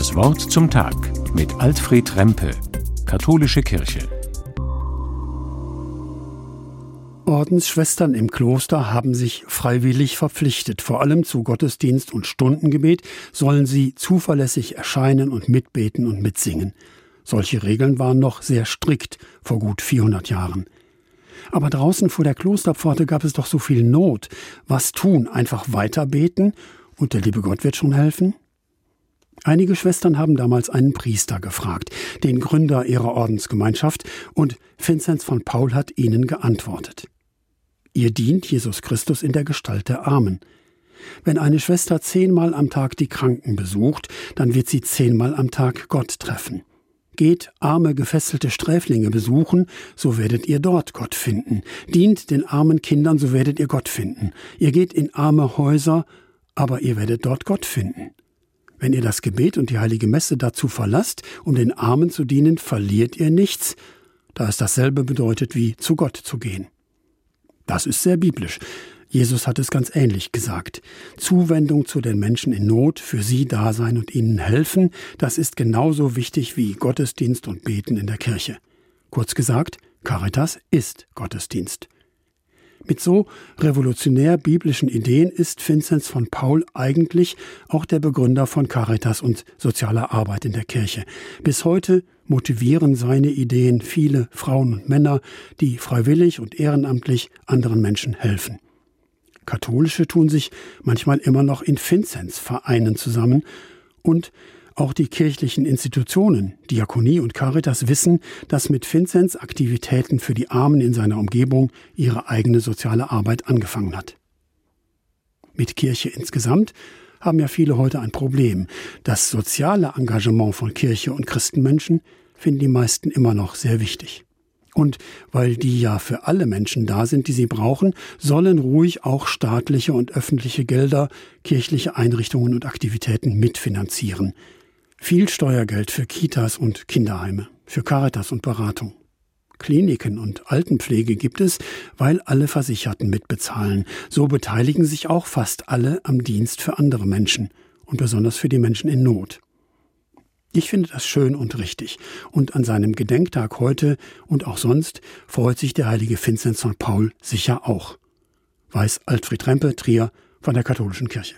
Das Wort zum Tag mit Alfred Rempe, Katholische Kirche. Ordensschwestern im Kloster haben sich freiwillig verpflichtet. Vor allem zu Gottesdienst und Stundengebet sollen sie zuverlässig erscheinen und mitbeten und mitsingen. Solche Regeln waren noch sehr strikt vor gut 400 Jahren. Aber draußen vor der Klosterpforte gab es doch so viel Not. Was tun? Einfach weiterbeten? Und der liebe Gott wird schon helfen? Einige Schwestern haben damals einen Priester gefragt, den Gründer ihrer Ordensgemeinschaft, und Vinzenz von Paul hat ihnen geantwortet. Ihr dient Jesus Christus in der Gestalt der Armen. Wenn eine Schwester zehnmal am Tag die Kranken besucht, dann wird sie zehnmal am Tag Gott treffen. Geht arme gefesselte Sträflinge besuchen, so werdet ihr dort Gott finden. Dient den armen Kindern, so werdet ihr Gott finden. Ihr geht in arme Häuser, aber ihr werdet dort Gott finden. Wenn ihr das Gebet und die heilige Messe dazu verlasst, um den Armen zu dienen, verliert ihr nichts, da es dasselbe bedeutet wie zu Gott zu gehen. Das ist sehr biblisch. Jesus hat es ganz ähnlich gesagt. Zuwendung zu den Menschen in Not, für sie da sein und ihnen helfen, das ist genauso wichtig wie Gottesdienst und Beten in der Kirche. Kurz gesagt, Caritas ist Gottesdienst. Mit so revolutionär biblischen Ideen ist Vinzenz von Paul eigentlich auch der Begründer von Caritas und sozialer Arbeit in der Kirche. Bis heute motivieren seine Ideen viele Frauen und Männer, die freiwillig und ehrenamtlich anderen Menschen helfen. Katholische tun sich manchmal immer noch in Vinzenzvereinen zusammen und auch die kirchlichen Institutionen, Diakonie und Caritas wissen, dass mit Vinzenz Aktivitäten für die Armen in seiner Umgebung ihre eigene soziale Arbeit angefangen hat. Mit Kirche insgesamt haben ja viele heute ein Problem. Das soziale Engagement von Kirche und Christenmenschen finden die meisten immer noch sehr wichtig. Und weil die ja für alle Menschen da sind, die sie brauchen, sollen ruhig auch staatliche und öffentliche Gelder kirchliche Einrichtungen und Aktivitäten mitfinanzieren. Viel Steuergeld für Kitas und Kinderheime, für Caritas und Beratung. Kliniken und Altenpflege gibt es, weil alle Versicherten mitbezahlen. So beteiligen sich auch fast alle am Dienst für andere Menschen und besonders für die Menschen in Not. Ich finde das schön und richtig. Und an seinem Gedenktag heute und auch sonst freut sich der heilige Vinzenz von Paul sicher auch. Weiß Alfred Rempe, Trier von der Katholischen Kirche.